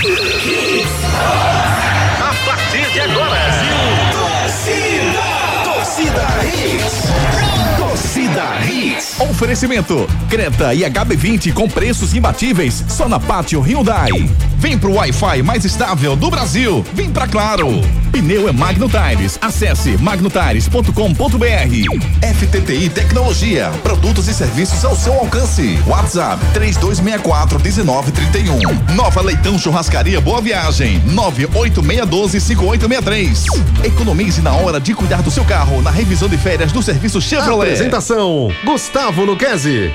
A partir de agora. Torcida Hits. Torcida Hits. Oferecimento: Creta e HB20 com preços imbatíveis só na Pátio Hyundai. Vem pro Wi-Fi mais estável do Brasil. Vem pra Claro. Pneu é Magno Tires. Acesse magnotires.com.br. FTTI Tecnologia. Produtos e serviços ao seu alcance. WhatsApp 3264 1931. Nova Leitão Churrascaria Boa Viagem. 98612 5863. Economize na hora de cuidar do seu carro na revisão de férias do serviço Chevrolet. Apresentação: Gustavo Luquezzi.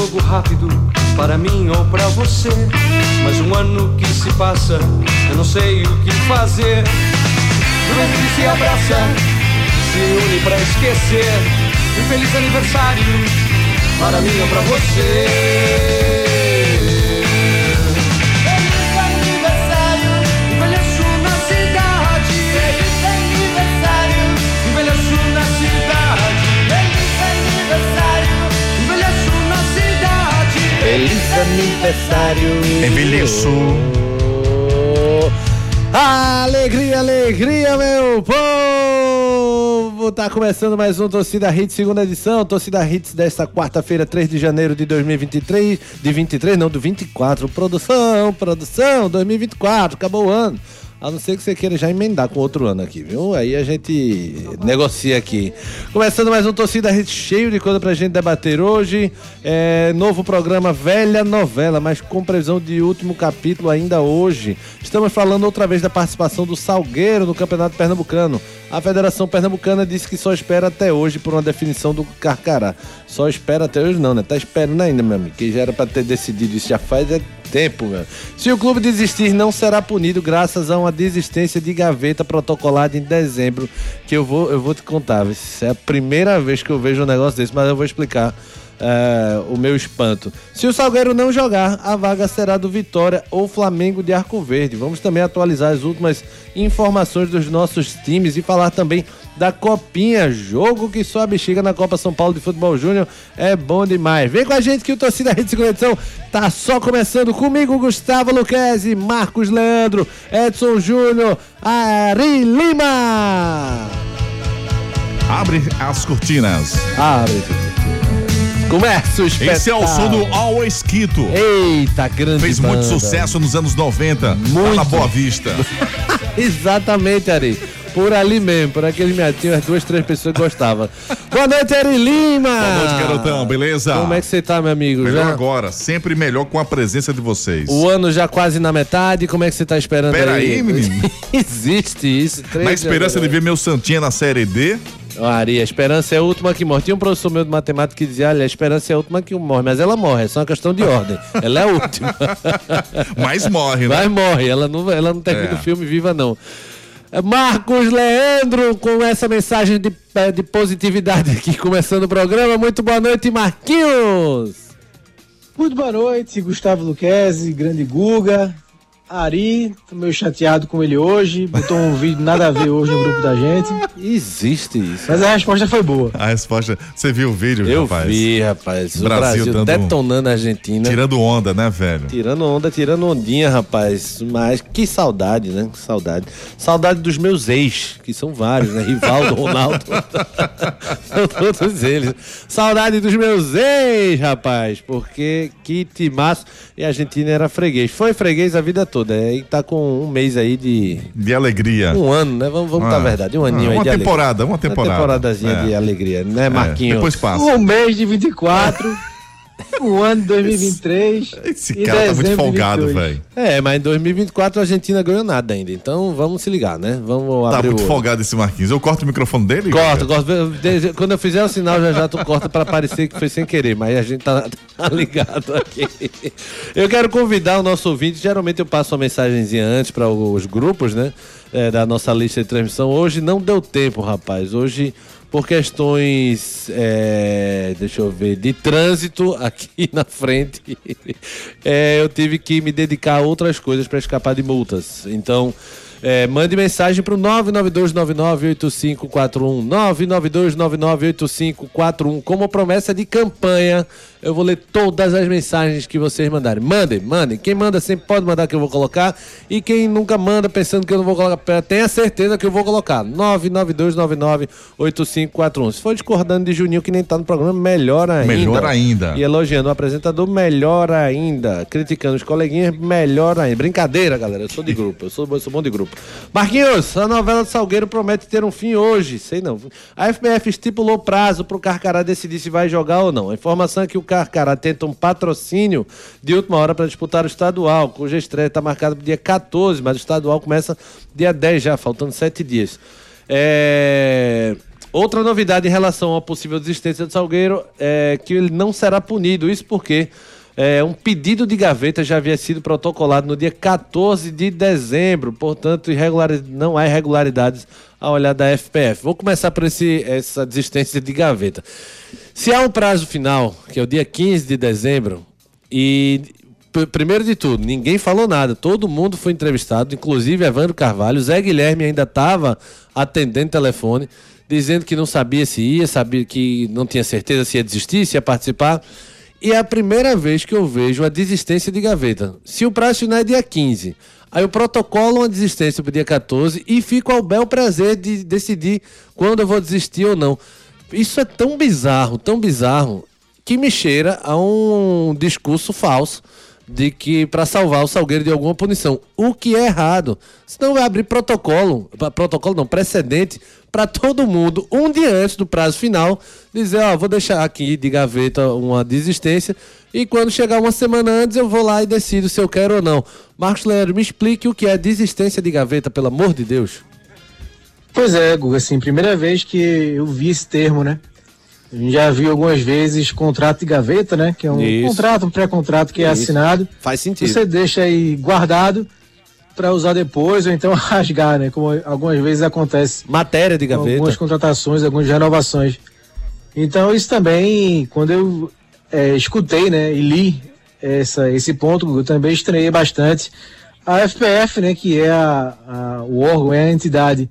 Jogo rápido, para mim ou para você. Mais um ano que se passa, eu não sei o que fazer. Juventude se abraça, se une pra esquecer. Um feliz aniversário para mim ou pra você. Aniversário. Envelheço. Alegria, alegria, meu povo! Tá começando mais um Torcida Hits, segunda edição. Torcida Hits desta quarta-feira, 3 de janeiro de 2023. De 23, não, do 24. Produção, produção, 2024, acabou o ano. A não ser que você queira já emendar com outro ano aqui, viu? Aí a gente negocia aqui. Começando mais um Torcida Hits cheio de coisa pra gente debater hoje. É, novo programa Velha Novela, mas com previsão de último capítulo ainda hoje. Estamos falando outra vez da participação do Salgueiro no Campeonato Pernambucano. A Federação Pernambucana disse que só espera até hoje por uma definição do Carcará. Só espera até hoje não, né? Tá esperando ainda, meu amigo. Que já era pra ter decidido isso já faz é tempo, meu. Se o clube desistir, não será punido graças a uma desistência de gaveta protocolada em dezembro, que eu vou, eu vou te contar. É a primeira vez que eu vejo um negócio desse, mas eu vou explicar é, o meu espanto. Se o Salgueiro não jogar, a vaga será do Vitória ou Flamengo de Arco Verde. Vamos também atualizar as últimas informações dos nossos times e falar também da Copinha, jogo que só a bexiga na Copa São Paulo de Futebol Júnior é bom demais. Vem com a gente que o Torcida Rede Segunda Edição tá só começando comigo, Gustavo Luquezzi, Marcos Leandro, Edson Júnior, Ari Lima. Abre as cortinas. Abre. Começa o espetáculo. Esse é o som do Always Quito. Eita, grande Fez muito banda. sucesso nos anos 90. Muito. Na Boa Vista. Exatamente, Ari. Por ali mesmo, por aquele meatinho, as duas, três pessoas gostavam. Boa noite, Ari Lima! Boa noite, garotão. Beleza? Como é que você tá, meu amigo? Melhor Já- agora. Sempre melhor com a presença de vocês. O ano já quase na metade, como é que você tá esperando Pera aí? aí, menino. Existe isso. Na esperança de ver meu Santinha na Série D. Ó, Ari, a esperança é a última que morre. Tinha um professor meu de matemática que dizia, olha, a esperança é a última que morre, mas ela morre, é só uma questão de ordem. Ela é a última. Mas morre, né? Mas morre, ela não, ela não termina É. o filme viva, não. Marcos Leandro, com essa mensagem de, eh, de positividade aqui, começando o programa. Muito boa noite, Marquinhos! Muito boa noite, Gustavo Luquezzi, grande Guga, Ari, tô meio chateado com ele hoje, botou um vídeo nada a ver hoje no grupo da gente, Existe isso. mas a resposta foi boa. A resposta. Você viu o vídeo, Eu rapaz? vi, rapaz. O Brasil Brasil, dando- detonando a Argentina. Tirando onda, né, velho? Tirando onda, tirando ondinha, rapaz. Mas que saudade, né? Que saudade. Saudade dos meus ex, que são vários, né? Rivaldo, Ronaldo. são todos eles. Saudade dos meus ex, rapaz. Porque que timaço. E a Argentina era freguês. Foi freguês a vida toda. E tá com um mês aí de. De alegria. Um ano, né? Vamos, vamos Ah. dar a verdade. Um aninho Ah, aí uma de temporada, uma alegria. temporada. Uma temporadazinha É. de alegria, né, É, Marquinhos? depois passa. Um mês de 24, O ano de 2023. Esse e cara tá muito folgado, 22. velho. É, mas em 2024 a Argentina ganhou nada ainda. Então vamos se ligar, né? Vamos Tá abrir muito folgado esse Marquinhos. Eu corto o microfone dele? Corta, corta. Desde- Quando eu fizer o sinal, já já tu corta pra parecer que foi sem querer, mas a gente tá, tá ligado aqui. Eu quero convidar o nosso ouvinte. Geralmente eu passo uma mensagenzinha antes para os grupos, né? é, da nossa lista de transmissão. Hoje não deu tempo, rapaz. Hoje, por questões, é, deixa eu ver, de trânsito aqui na frente, é, eu tive que me dedicar a outras coisas para escapar de multas. Então. É, mande mensagem para o 992998541. 992998541. Como promessa de campanha, eu vou ler todas as mensagens que vocês mandarem. Mandem, mandem. Quem manda sempre pode mandar que eu vou colocar. E quem nunca manda pensando que eu não vou colocar, tenha certeza que eu vou colocar. 992998541. Se for discordando de Juninho que nem tá no programa, melhor ainda. Melhor ainda. E elogiando o apresentador, melhor ainda. Criticando os coleguinhas, melhor ainda. Brincadeira, galera. Eu sou de grupo. Eu sou, eu sou bom de grupo. Marquinhos, a novela do Salgueiro promete ter um fim hoje. Sei não. A FBF estipulou prazo pro Carcará decidir se vai jogar ou não. A informação é que o Carcará tenta um patrocínio de última hora para disputar o estadual, cuja estreia está marcada para dia 14, mas o estadual começa dia 10 já, faltando sete dias. É. Outra novidade em relação à possível desistência do Salgueiro é que ele não será punido. Isso porque é, um pedido de gaveta já havia sido protocolado no dia 14 de dezembro. Portanto, não há irregularidades a olhar da FPF. Vou começar por esse, essa desistência de gaveta. Se há um prazo final, que é o dia 15 de dezembro, e primeiro de tudo, ninguém falou nada, todo mundo foi entrevistado, inclusive Evandro Carvalho, Zé Guilherme ainda estava atendendo telefone, dizendo que não sabia se ia, sabia que não tinha certeza se ia desistir, se ia participar. E é a primeira vez que eu vejo a desistência de gaveta. Se o prazo final é dia 15, aí eu protocolo uma desistência para dia 14 e fico ao bel prazer de decidir quando eu vou desistir ou não. Isso é tão bizarro, tão bizarro, que me cheira a um discurso falso de que para salvar o Salgueiro de alguma punição, o que é errado. Senão vai abrir protocolo, protocolo não, precedente para todo mundo, um dia antes do prazo final, dizer, ó, vou deixar aqui de gaveta uma desistência e quando chegar uma semana antes eu vou lá e decido se eu quero ou não. Marcos Leandro, me explique o que é desistência de gaveta, pelo amor de Deus. Pois é, Guga, assim, primeira vez que eu vi esse termo, né? A gente já viu algumas vezes contrato de gaveta, né? Que é um Isso. contrato, um pré-contrato que é Isso. assinado. Faz sentido. Você deixa aí guardado para usar depois ou então rasgar, né? Como algumas vezes acontece Matéria de gaveta. algumas contratações, algumas renovações. Então isso também, quando eu é, escutei, né, e li essa, esse ponto, eu também estranhei bastante. A FPF, né, que é a, a- o órgão, é a entidade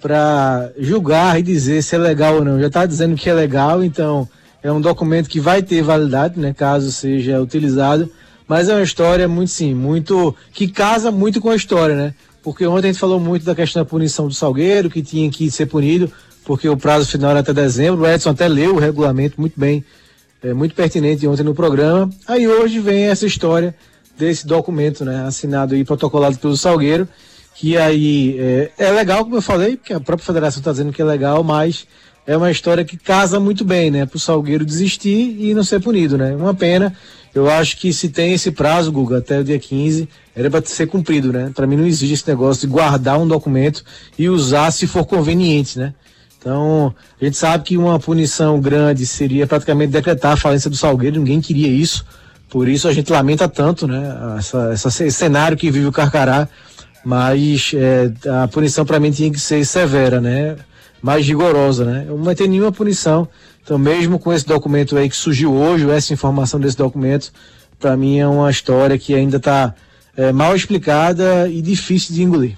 para julgar e dizer se é legal ou não. Já está dizendo que é legal, então é um documento que vai ter validade, né, caso seja utilizado. Mas é uma história muito sim, muito que casa muito com a história, né? Porque ontem a gente falou muito da questão da punição do Salgueiro, que tinha que ser punido, porque o prazo final era até dezembro. O Edson até leu o regulamento muito bem, é, muito pertinente ontem no programa. Aí hoje vem essa história desse documento, né, assinado e protocolado pelo Salgueiro, que aí é, é legal, como eu falei, porque a própria federação está dizendo que é legal, mas é uma história que casa muito bem, né, para o Salgueiro desistir e não ser punido, né? Uma pena. Eu acho que se tem esse prazo, Guga, até o dia 15, era para ser cumprido, né? Para mim não existe esse negócio de guardar um documento e usar se for conveniente, né? Então, a gente sabe que uma punição grande seria praticamente decretar a falência do Salgueiro, ninguém queria isso. Por isso a gente lamenta tanto, né? Essa, essa- esse cenário que vive o Carcará, mas é, a punição para mim tinha que ser severa, né? Mais rigorosa, né? Eu não vai ter nenhuma punição. Então, mesmo com esse documento aí que surgiu hoje, essa informação desse documento, para mim é uma história que ainda está mal explicada e difícil de engolir.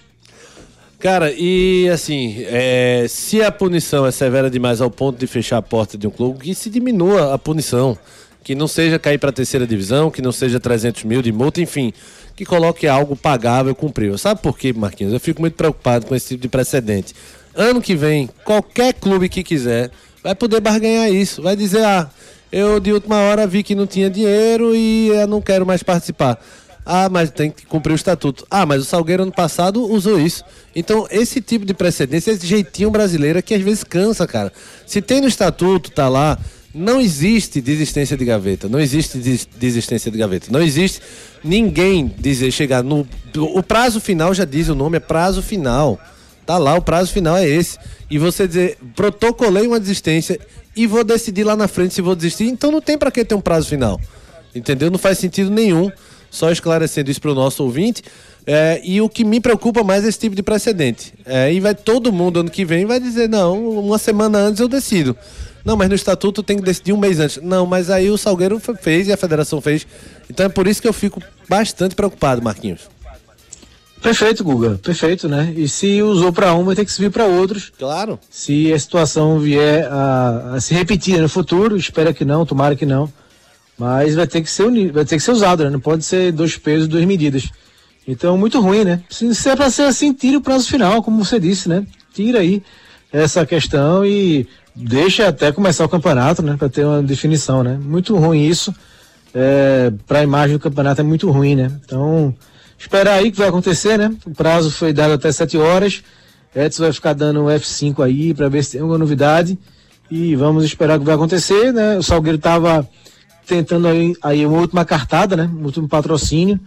Cara, e assim, é, se a punição é severa demais ao ponto de fechar a porta de um clube, que se diminua a punição. Que não seja cair para a terceira divisão, que não seja 300 mil de multa, enfim, que coloque algo pagável, cumprível. Sabe por quê, Marquinhos? Eu fico muito preocupado com esse tipo de precedente. Ano que vem, qualquer clube que quiser vai poder barganhar isso. Vai dizer, ah, eu de última hora vi que não tinha dinheiro e eu não quero mais participar. Ah, mas tem que cumprir o estatuto. Ah, mas o Salgueiro ano passado usou isso. Então, esse tipo de precedência, esse jeitinho brasileiro é que às vezes cansa, cara. Se tem no estatuto, tá lá, Não existe desistência de gaveta. Não existe des- desistência de gaveta. Não existe ninguém dizer chegar no. O prazo final já diz o nome, é prazo final. Tá lá, o prazo final é esse. E você dizer, protocolei uma desistência e vou decidir lá na frente se vou desistir. Então não tem pra que ter um prazo final. Entendeu? Não faz sentido nenhum. Só esclarecendo isso pro nosso ouvinte. É, e o que me preocupa mais é esse tipo de precedente. É, e vai todo mundo ano que vem vai dizer, não, uma semana antes eu decido. Não, mas no estatuto tem que decidir um mês antes. Não, mas aí o Salgueiro fe- fez e a federação fez. Então é por isso que eu fico bastante preocupado, Marquinhos. Perfeito, Guga. Perfeito, né? E se usou para um, vai ter que subir para outros. Claro. Se a situação vier a, a se repetir no futuro, espera que não, tomara que não. Mas vai ter que ser uni, vai ter que ser usado, né? Não pode ser dois pesos, duas medidas. Então, muito ruim, né? Se, se é para ser assim, tira o prazo final, como você disse, né? Tira aí essa questão e deixa até começar o campeonato, né? Para ter uma definição, né? Muito ruim isso. É, para a imagem do campeonato é muito ruim, né? Então, esperar aí que vai acontecer, né? O prazo foi dado até 7 horas. Edson vai ficar dando um F5 aí para ver se tem alguma novidade. E vamos esperar o que vai acontecer, né? O Salgueiro estava tentando aí, aí uma última cartada, né? Um último patrocínio.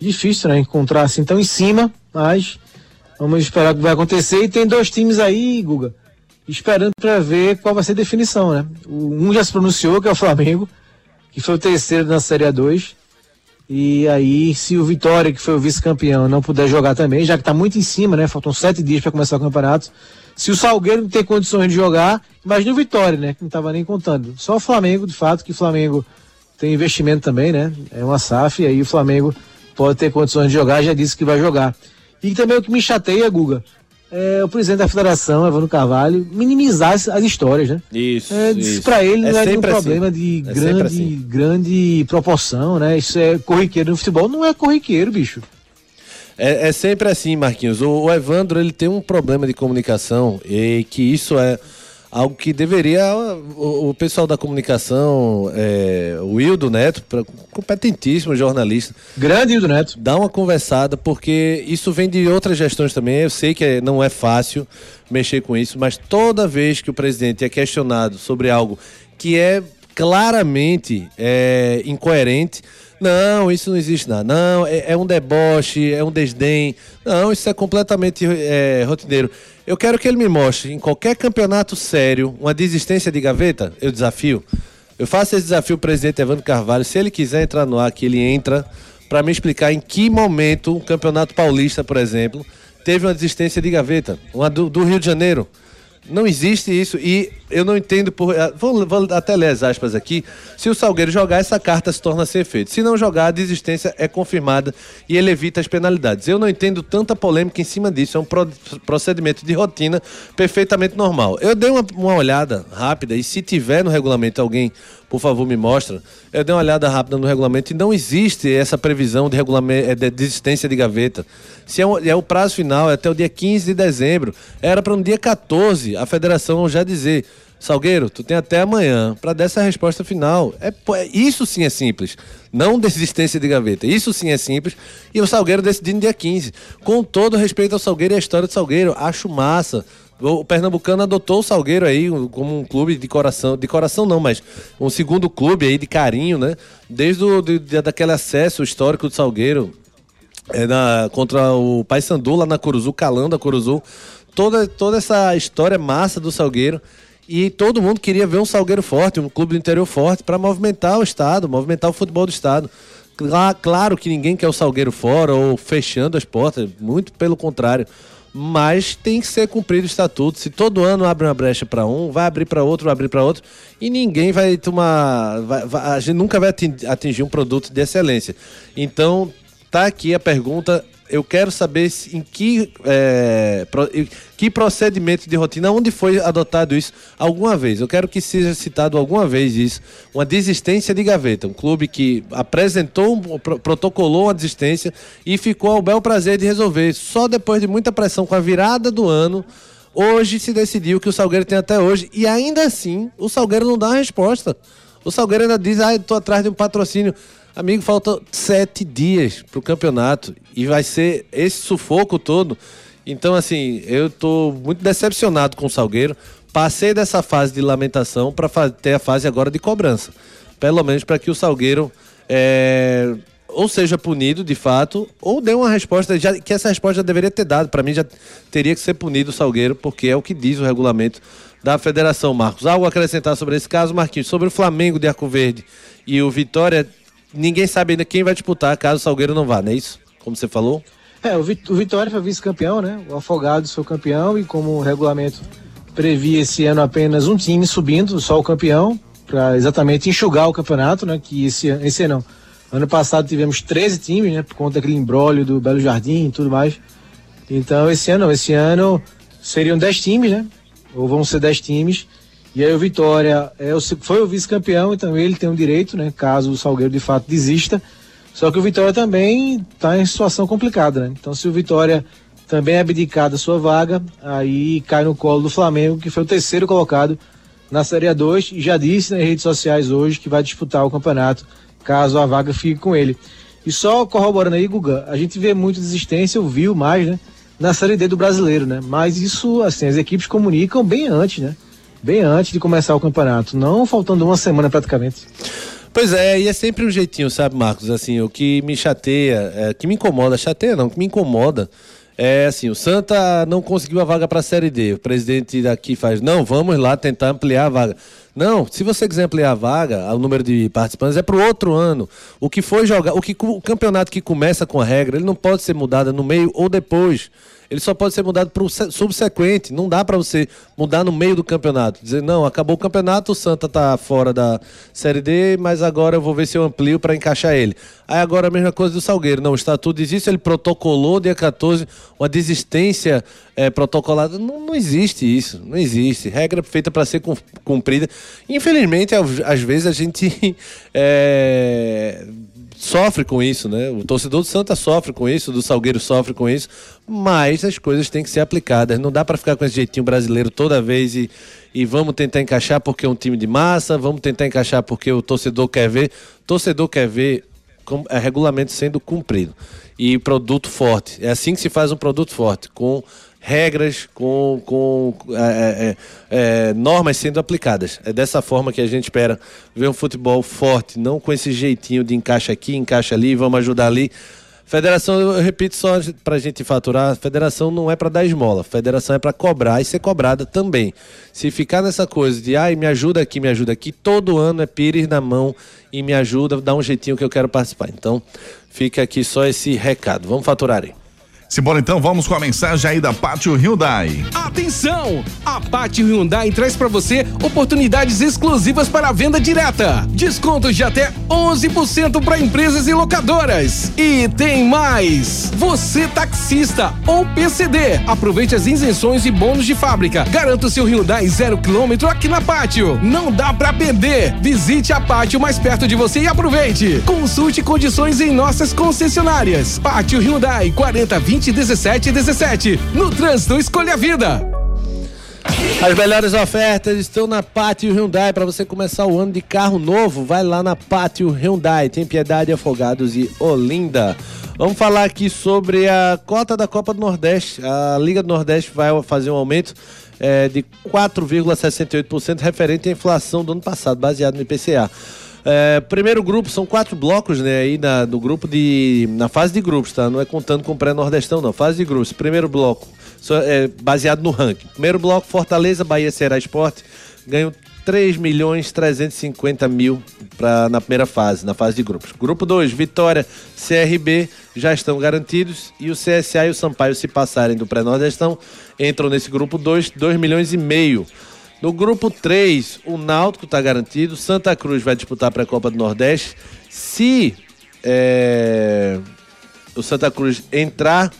Difícil, né? Encontrar assim tão em cima, mas vamos esperar o que vai acontecer. E tem dois times aí, Guga, esperando para ver qual vai ser a definição, né? O- Um já se pronunciou, que é o Flamengo, que foi o terceiro na Série A2. E aí, se o Vitória, que foi o vice-campeão, não puder jogar também, já que está muito em cima, né? Faltam sete dias para começar o campeonato. Se o Salgueiro não tem condições de jogar, imagina o Vitória, né? Que não estava nem contando. Só o Flamengo, de fato, que o Flamengo tem investimento também, né? É uma SAF, e aí o Flamengo pode ter condições de jogar, já disse que vai jogar. E também o que me chateia, Guga, é o presidente da federação, Evandro Carvalho, minimizar as, as histórias, né? Isso. É, isso. Para ele não é, nenhum sempre assim. problema de É grande, assim. grande proporção, né? Isso é corriqueiro no futebol. Não é corriqueiro, bicho. É, é sempre assim, Marquinhos. O, o Evandro ele tem um problema de comunicação e que isso é algo que deveria o, o pessoal da comunicação, é, o Wildo Neto, competentíssimo jornalista, Grande Hildo Neto. dá uma conversada, porque isso vem de outras gestões também. Eu sei que é- não é fácil mexer com isso, mas toda vez que o presidente é questionado sobre algo que é claramente é, incoerente, não, isso não existe nada. Não, é, é um deboche, é um desdém. Não, isso é completamente é, rotineiro. Eu quero que ele me mostre em qualquer campeonato sério uma desistência de gaveta. Eu desafio. Eu faço esse desafio ao presidente Evandro Carvalho. Se ele quiser entrar no ar, que ele entra para me explicar em que momento o Campeonato Paulista, por exemplo, teve uma desistência de gaveta. Uma do, do Rio de Janeiro. Não existe isso e eu não entendo por. eh, Vou, vou até ler as aspas aqui. Se o Salgueiro jogar, essa carta se torna sem efeito. Se não jogar, a desistência é confirmada e ele evita as penalidades. Eu não entendo tanta polêmica em cima disso. É um pro- procedimento de rotina perfeitamente normal. Eu dei uma, uma olhada rápida e se tiver no regulamento alguém, por favor, me mostra. Eu dei uma olhada rápida no regulamento e não existe essa previsão de, regulamento, de desistência de gaveta. Se é, um- é o prazo final, é até o dia 15 de dezembro. Era para no dia 14 a federação já dizer. Salgueiro, tu tem até amanhã para dar essa resposta final. É, é- isso sim é simples. Não desistência de gaveta. Isso sim é simples. E o Salgueiro decidindo dia 15. Com todo respeito ao Salgueiro e à história do Salgueiro, acho massa. O Pernambucano adotou o Salgueiro aí como um clube de coração. De coração não, mas um segundo clube aí de carinho, né? Desde o, de, daquele acesso histórico do Salgueiro é na, contra o Paysandu lá na Curuzu, calando a Curuzu. Toda, toda essa história massa do Salgueiro. E todo mundo queria ver um Salgueiro forte, um clube do interior forte, para movimentar o Estado, movimentar o futebol do Estado. Cla- Claro que ninguém quer o Salgueiro fora ou fechando as portas, muito pelo contrário. Mas tem que ser cumprido o estatuto. Se todo ano abre uma brecha para um, vai abrir para outro, vai abrir para outro, e ninguém vai tomar. vai- vai- a gente nunca vai atin- atingir um produto de excelência. Então, tá aqui a pergunta. Eu quero saber em que, é, pro- que procedimento de rotina, onde foi adotado isso alguma vez. Eu quero que seja citado alguma vez isso. Uma desistência de gaveta. Um clube que apresentou, pro- protocolou uma desistência e ficou ao bel prazer de resolver. Só depois de muita pressão com a virada do ano. Hoje se decidiu que o Salgueiro tem até hoje. E ainda assim, o Salgueiro não dá uma resposta. O Salgueiro ainda diz, ah, tô atrás de um patrocínio. Amigo, faltam sete dias pro campeonato. E vai ser esse sufoco todo. Então, assim, eu tô muito decepcionado com o Salgueiro. passei dessa fase de lamentação para ter a fase agora de cobrança. Pelo menos para que o Salgueiro é, ou seja punido de fato, ou dê uma resposta, já, que essa resposta já deveria ter dado. Para mim já teria que ser punido o Salgueiro, porque é o que diz o regulamento da federação, Marcos. Algo a acrescentar sobre esse caso, Marquinhos? Sobre o Flamengo de Arco Verde e o Vitória, ninguém sabe ainda quem vai disputar caso o Salgueiro não vá, não é isso? Como você falou? É, o, Vitória foi vice-campeão, né? O Afogados foi campeão e como o regulamento previa esse ano apenas um time subindo, só o campeão, para exatamente enxugar o campeonato, né? Que esse, esse ano, ano passado tivemos 13 times, né? Por conta daquele embrólio do Belo Jardim e tudo mais. Então esse ano, esse ano seriam 10 times, né? Ou vão ser 10 times. E aí o Vitória é o, foi o vice-campeão, então ele tem o direito, né? Caso o Salgueiro de fato desista. Só que o Vitória também está em situação complicada, né? Então se o Vitória também abdicar da sua vaga, aí cai no colo do Flamengo, que foi o terceiro colocado na Série A2 e já disse nas redes sociais hoje que vai disputar o campeonato caso a vaga fique com ele. E só corroborando aí, Guga, a gente vê muita desistência, eu viu mais, né? Na Série D do brasileiro, né? Mas isso, assim, as equipes comunicam bem antes, né? Bem antes de começar o campeonato, não faltando uma semana praticamente. Pois é, e é sempre um jeitinho, sabe, Marcos? Assim, o que me chateia, é, que me incomoda, chateia não, que me incomoda é assim, o Santa não conseguiu a vaga para a Série D. O presidente daqui faz, não, vamos lá tentar ampliar a vaga. Não, se você quiser ampliar a vaga, o número de participantes é para o outro ano. O que foi jogar, o que o campeonato que começa com a regra, ele não pode ser mudado no meio ou depois ele só pode ser mudado para o subsequente. Não dá para você mudar no meio do campeonato. Dizer, não, acabou o campeonato, o Santa tá fora da Série D, mas agora eu vou ver se eu amplio para encaixar ele. Aí agora a mesma coisa do Salgueiro. Não, o estatuto existe, ele protocolou dia 14 uma desistência é, protocolada. Não, não existe isso, não existe. Regra feita para ser cumprida. Infelizmente, às vezes a gente é, sofre com isso, né? O torcedor do Santa sofre com isso, do Salgueiro sofre com isso, mas as coisas têm que ser aplicadas. Não dá para ficar com esse jeitinho brasileiro toda vez e, e vamos tentar encaixar porque é um time de massa, vamos tentar encaixar porque o torcedor quer ver. Torcedor quer ver com, é, regulamento sendo cumprido e produto forte. É assim que se faz um produto forte, com regras, com, com é, é, é, é, normas sendo aplicadas. É dessa forma que a gente espera ver um futebol forte, não com esse jeitinho de encaixa aqui, encaixa ali, vamos ajudar ali. Federação, eu repito só para a gente faturar, federação não é para dar esmola, federação é para cobrar e ser cobrada também. Se ficar nessa coisa de, ai, me ajuda aqui, me ajuda aqui, todo ano é pires na mão e me ajuda, dá um jeitinho que eu quero participar. Então, fica aqui só esse recado. Vamos faturar aí. Simbora então, vamos com a mensagem aí da Pátio Hyundai. Atenção! A Pátio Hyundai traz para você oportunidades exclusivas para a venda direta. Descontos de até 11% para empresas e locadoras. E tem mais! Você taxista ou PCD, aproveite as isenções e bônus de fábrica. Garanta o seu Hyundai zero quilômetro aqui na Pátio. Não dá para perder. Visite a Pátio mais perto de você e aproveite. Consulte condições em nossas concessionárias. Pátio Hyundai 4020 20 17 17. No trânsito, escolha a vida. As melhores ofertas estão na Pátio Hyundai para você começar o ano de carro novo. Vai lá na Pátio Hyundai, tem Piedade, Afogados e Olinda. Vamos falar aqui sobre a cota da Copa do Nordeste. A Liga do Nordeste vai fazer um aumento é, de 4,68% referente à inflação do ano passado, baseado no IPCA. É, primeiro grupo, são quatro blocos, né? Aí na, no grupo de. Na fase de grupos, tá? Não é contando com o pré-nordestão, não. Fase de grupos. Primeiro bloco, só, é, baseado no ranking. Primeiro bloco, Fortaleza, Bahia, Ceará Esporte. Ganham 3 milhões 350 mil pra, na primeira fase, na fase de grupos. Grupo 2, Vitória, CRB já estão garantidos e o CSA e o Sampaio, se passarem do pré-nordestão, entram nesse grupo 2, 2 milhões e meio. No grupo 3, o Náutico está garantido. Santa Cruz vai disputar para a Copa do Nordeste. Se é, o Santa Cruz entrar,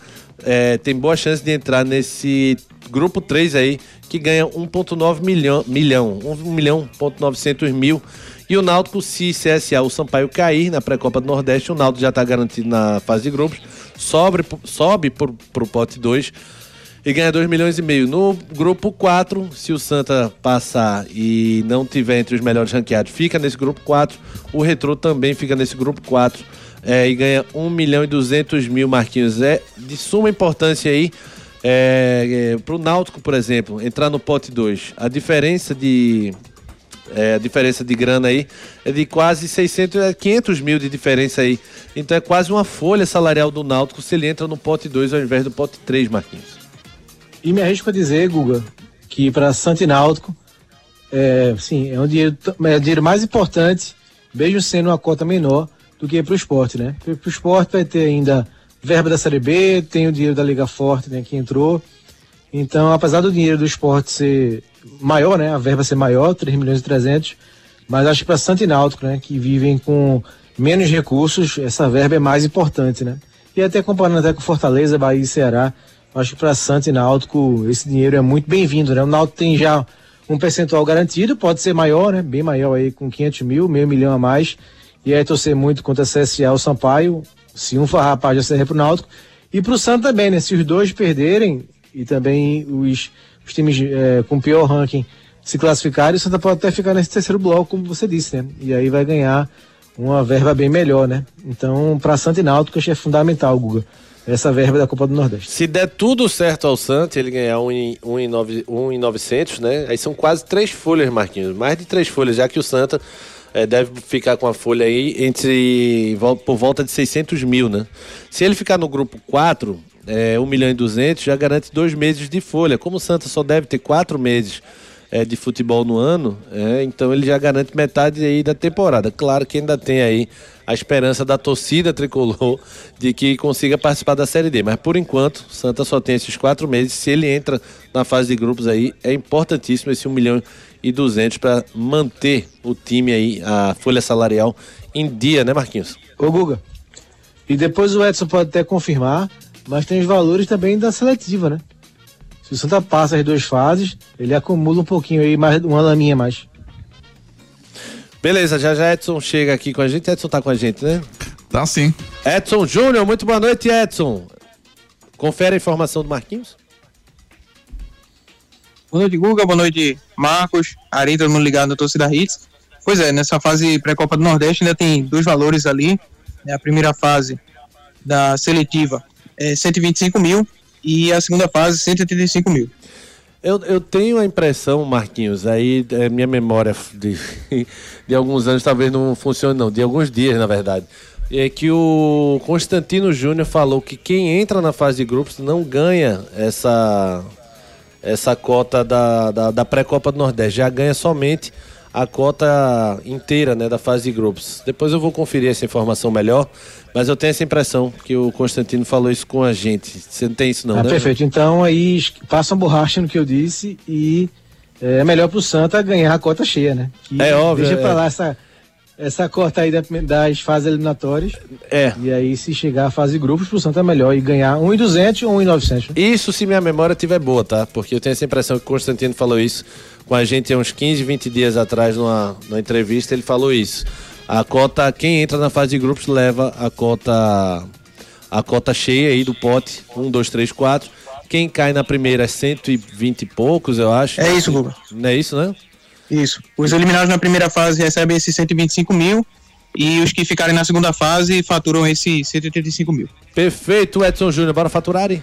é, tem boa chance de entrar nesse grupo 3 aí, que ganha 1,9 milhão, milhão, 1 milhão, 900 mil. E o Náutico, se CSA o Sampaio cair na pré-copa do Nordeste, o Náutico já está garantido na fase de grupos, sobe, sobe para o pote 2 e ganha 2 milhões e meio. No grupo 4, se o Santa passar e não tiver entre os melhores ranqueados, fica nesse grupo 4. O Retro também fica nesse grupo 4 é, e ganha 1 milhão e 200 mil marquinhos. É de suma importância aí É, é, pro Náutico, por exemplo, entrar no pote 2, a diferença de. é, a diferença de grana aí é de quase 600, é 500 mil de diferença aí. Então é quase uma folha salarial do Náutico se ele entra no pote 2 ao invés do pote 3, Marquinhos. E me arrisco a dizer, Guga, que para Santo e Náutico, é, sim, é um dinheiro, é o dinheiro mais importante, mesmo sendo uma cota menor, do que para o esporte, né? Para o esporte vai ter ainda verba da Série B, tem o dinheiro da Liga Forte né, que entrou. Então, apesar do dinheiro do esporte ser maior, né? A verba ser maior, 3 milhões e 300, mas acho que para Santo e né? Que vivem com menos recursos, essa verba é mais importante, né? E até comparando até com Fortaleza, Bahia e Ceará, acho que para Santo e Náutico esse dinheiro é muito bem-vindo, né? O Náutico tem já um percentual garantido, pode ser maior, né? Bem maior aí, com 500 mil, meio milhão a mais. E aí torcer muito contra a CSA o Sampaio, se um farrapar já serve pro Náutico. E pro Santos também, né? Se os dois perderem e também os, os times é, com pior ranking se classificarem, o Santa pode até ficar nesse terceiro bloco, como você disse, né? E aí vai ganhar uma verba bem melhor, né? Então, para Santa e Náutico, acho que é fundamental, Guga, essa verba da Copa do Nordeste. Se der tudo certo ao Santos, ele ganhar um em, um em, nove, um em 900, né? Aí são quase três folhas, Marquinhos. Mais de três folhas, já que o Santa é, deve ficar com a folha aí entre por volta de 600 mil, né? Se ele ficar no grupo 4, é, 1 milhão e 200 já garante dois meses de folha. Como o Santa só deve ter quatro meses é, de futebol no ano, é, então ele já garante metade aí da temporada. Claro que ainda tem aí a esperança da torcida tricolor de que consiga participar da Série D. Mas por enquanto, Santa só tem esses quatro meses. Se ele entra na fase de grupos aí, é importantíssimo esse 1 milhão e 200 para manter o time aí, a folha salarial em dia, né, Marquinhos? Ô, Guga. E depois o Edson pode até confirmar, mas tem os valores também da seletiva, né? Se o Santa passa as duas fases, ele acumula um pouquinho aí, mais uma laminha mais. Beleza, já já Edson chega aqui com a gente. Edson tá com a gente, né? Tá sim. Edson Júnior, muito boa noite, Edson. Confere a informação do Marquinhos. Boa noite, Guga. Boa noite, Marcos. Ari, todo mundo ligado na torcida Hits. Pois é, nessa fase pré-Copa do Nordeste ainda tem dois valores ali. Né? A primeira fase da seletiva é 125 mil e a segunda fase 185 mil. Eu, eu tenho a impressão, Marquinhos, aí é minha memória de, de alguns anos talvez não funcione não, de alguns dias na verdade, é que o Constantino Júnior falou que quem entra na fase de grupos não ganha essa essa cota da, da, da pré-copa do Nordeste, já ganha somente a cota inteira né, da fase de grupos. Depois eu vou conferir essa informação melhor, mas eu tenho essa impressão que o Constantino falou isso com a gente. Você não tem isso não, ah, né? Perfeito. Então aí passa uma borracha no que eu disse e é melhor pro Santa ganhar a cota cheia, né? Que é óbvio. Deixa é... pra lá essa, essa cota aí das fases eliminatórias. É. E aí se chegar à fase de grupos pro Santa é melhor e ganhar 1,200 ou 1,900. Isso se minha memória tiver boa, tá? Porque eu tenho essa impressão que o Constantino falou isso com a gente há uns 15, 20 dias atrás numa, numa entrevista, ele falou isso. A cota, quem entra na fase de grupos leva a cota a cota cheia aí do pote, 1, 2, 3, 4. Quem cai na primeira é 120 e poucos, eu acho. É isso, Guga. Não é isso, né? Isso. Os eliminados na primeira fase recebem esses 125 mil e os que ficarem na segunda fase faturam esses 185 mil. Perfeito, Edson Júnior. Bora faturarem?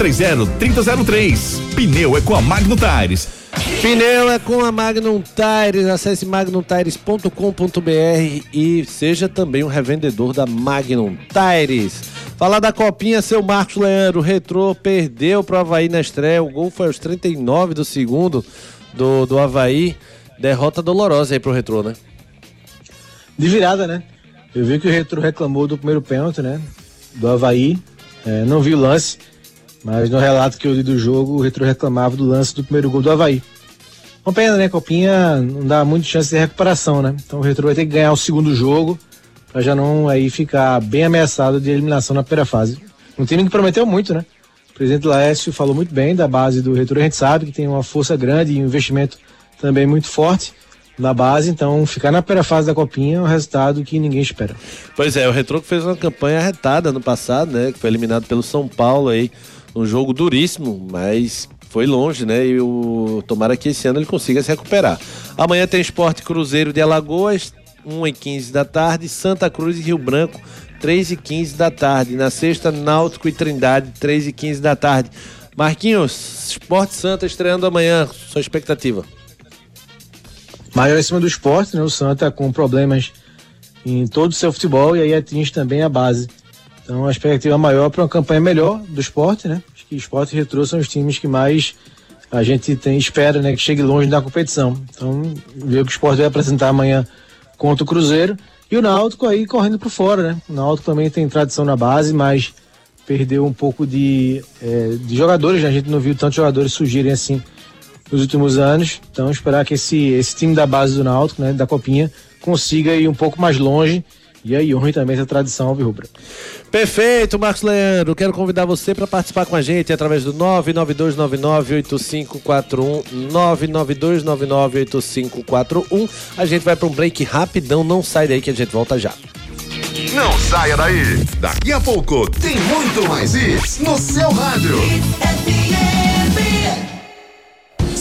730 3003. Pneu é com a Magno Tires. Pneu é com a Magnum Tires. Acesse magnumtires.com.br e seja também um revendedor da Magnum Tires. Falar da copinha, seu Marcos Leandro, o Retrô perdeu pro Havaí na estreia. O gol foi aos 39 do segundo do, do Havaí. Derrota dolorosa aí pro Retrô, né? De virada, né? Eu vi que o Retrô reclamou do primeiro pênalti, né? Do Havaí. É, não vi o lance, mas no relato que eu li do jogo, o Retrô reclamava do lance do primeiro gol do Havaí. Uma pena, né? Copinha não dá muita chance de recuperação, né? Então o Retrô vai ter que ganhar o segundo jogo para já não aí ficar bem ameaçado de eliminação na primeira fase. Um time que prometeu muito, né? presidente Laércio falou muito bem da base do Retro. A gente sabe que tem uma força grande e um investimento também muito forte na base, então ficar na primeira fase da Copinha é um resultado que ninguém espera. Pois é, o Retro fez uma campanha arretada no passado, né? Que foi eliminado pelo São Paulo aí, um jogo duríssimo, mas foi longe, né? E o tomara que esse ano ele consiga se recuperar. Amanhã tem Esporte Cruzeiro de Alagoas, 1 e 15 da tarde, Santa Cruz e Rio Branco, 3 e 15 da tarde. Na sexta, Náutico e Trindade, 3 e 15 da tarde. Marquinhos, Esporte Santa estreando amanhã, sua expectativa? Maior em cima do esporte, né? O Santa com problemas em todo o seu futebol e aí atinge também a base. Então a expectativa maior para uma campanha melhor do esporte, né? Acho que esporte e retrô são os times que mais a gente tem espera, né? Que chegue longe da competição. Então, ver o que o esporte vai apresentar amanhã contra o Cruzeiro. E o Náutico aí correndo por fora, né? O Náutico também tem tradição na base, mas perdeu um pouco de, é, de jogadores, né? A gente não viu tantos jogadores surgirem assim nos últimos anos. Então esperar que esse, esse time da base do Náutico, né, da Copinha, consiga ir um pouco mais longe. E aí honre também essa tradição alvirrubra. Perfeito, Marcos Leandro. Quero convidar você para participar com a gente através do 992998541, 992998541. A gente vai para um break rapidão, não sai daí que a gente volta já. Não saia daí. Daqui a pouco tem muito mais isso no seu rádio.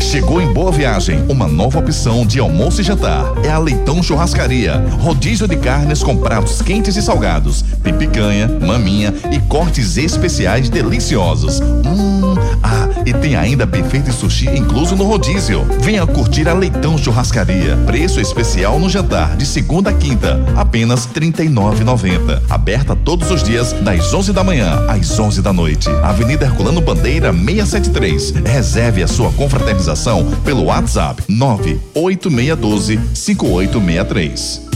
Chegou em Boa Viagem uma nova opção de almoço e jantar. É a Leitão Churrascaria. Rodízio de carnes com pratos quentes e salgados, pipicanha, maminha e cortes especiais deliciosos. Hum, ah, e tem ainda buffet de sushi incluso no rodízio. Venha curtir a Leitão Churrascaria. Preço especial no jantar de segunda a quinta, apenas R$ 39,90. Aberta todos os dias das 11 da manhã às 11 da noite. Avenida Herculano Bandeira 673. Reserve a sua confraternização pelo WhatsApp 98612 5863.